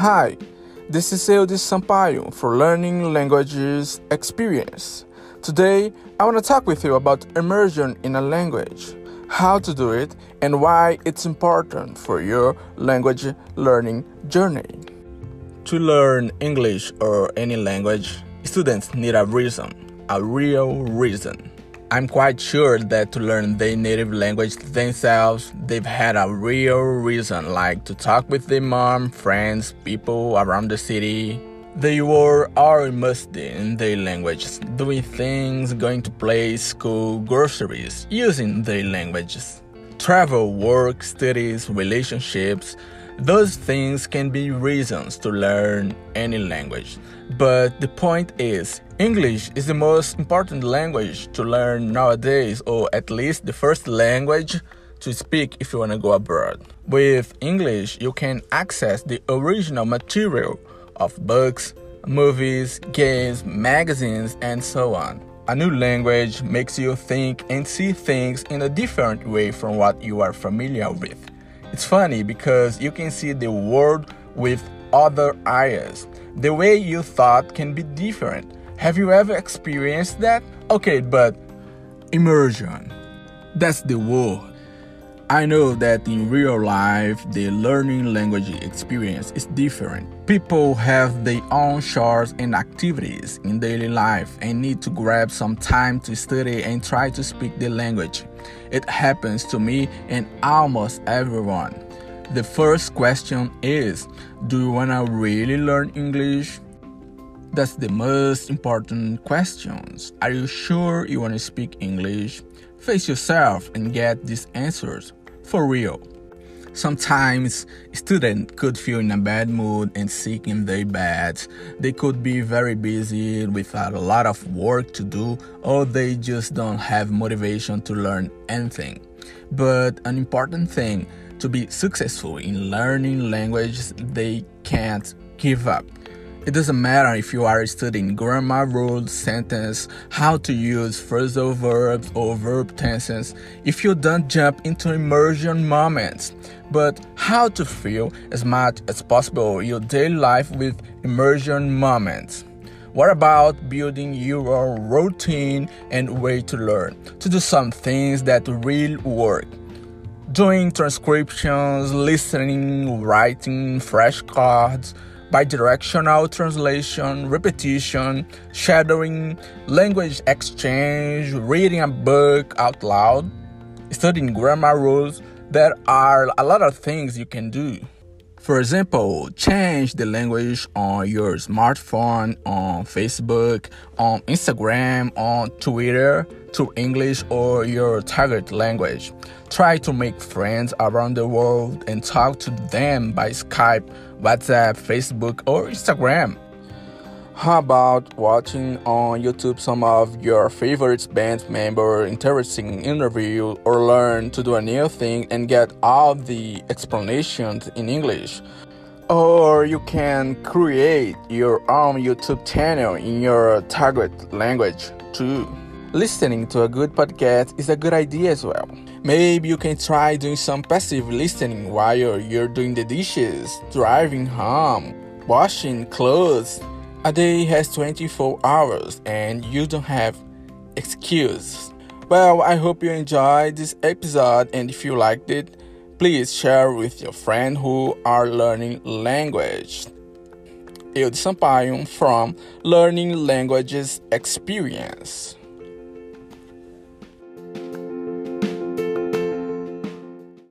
Hi, this is Eudes Sampaio for Learning Languages Experience. Today, I want to talk with you about immersion in a language, how to do it, and why it's important for your language learning journey. To learn English or any language, students need a reason, a real reason. I'm quite sure that to learn their native language themselves, they've had a real reason, like to talk with their mom, friends, people around the city. They were all immersed in their languages, doing things, going to play, school, groceries, using their languages. Travel, work, studies, relationships, those things can be reasons to learn any language. But the point is, English is the most important language to learn nowadays, or at least the first language to speak if you want to go abroad. With English, you can access the original material of books, movies, games, magazines, and so on. A new language makes you think and see things in a different way from what you are familiar with. It's funny because you can see the world with other eyes. The way you thought can be different have you ever experienced that? Okay, but immersion. That's the word. I know that in real life, the learning language experience is different. People have their own chores and activities in daily life and need to grab some time to study and try to speak the language. It happens to me and almost everyone. The first question is Do you want to really learn English? That's the most important questions. Are you sure you want to speak English? Face yourself and get these answers for real. Sometimes students could feel in a bad mood and sick in their beds. They could be very busy without a lot of work to do, or they just don't have motivation to learn anything. But an important thing to be successful in learning languages, they can't give up. It doesn't matter if you are studying grammar rules, sentence, how to use phrasal verbs or verb tenses, if you don't jump into immersion moments, but how to feel as much as possible your daily life with immersion moments. What about building your routine and way to learn? To do some things that really work. Doing transcriptions, listening, writing, flashcards, bidirectional translation, repetition, shadowing, language exchange, reading a book out loud, studying grammar rules. There are a lot of things you can do. For example, change the language on your smartphone, on Facebook, on Instagram, on Twitter to English or your target language. Try to make friends around the world and talk to them by Skype, WhatsApp, Facebook, or Instagram. How about watching on YouTube some of your favorite band member interesting interview or learn to do a new thing and get all the explanations in English? Or you can create your own YouTube channel in your target language too. Listening to a good podcast is a good idea as well. Maybe you can try doing some passive listening while you're doing the dishes, driving home, washing clothes, a day has 24 hours and you don't have excuse. Well, I hope you enjoyed this episode and if you liked it, please share with your friends who are learning language. Eudes Sampaio from Learning Languages Experience.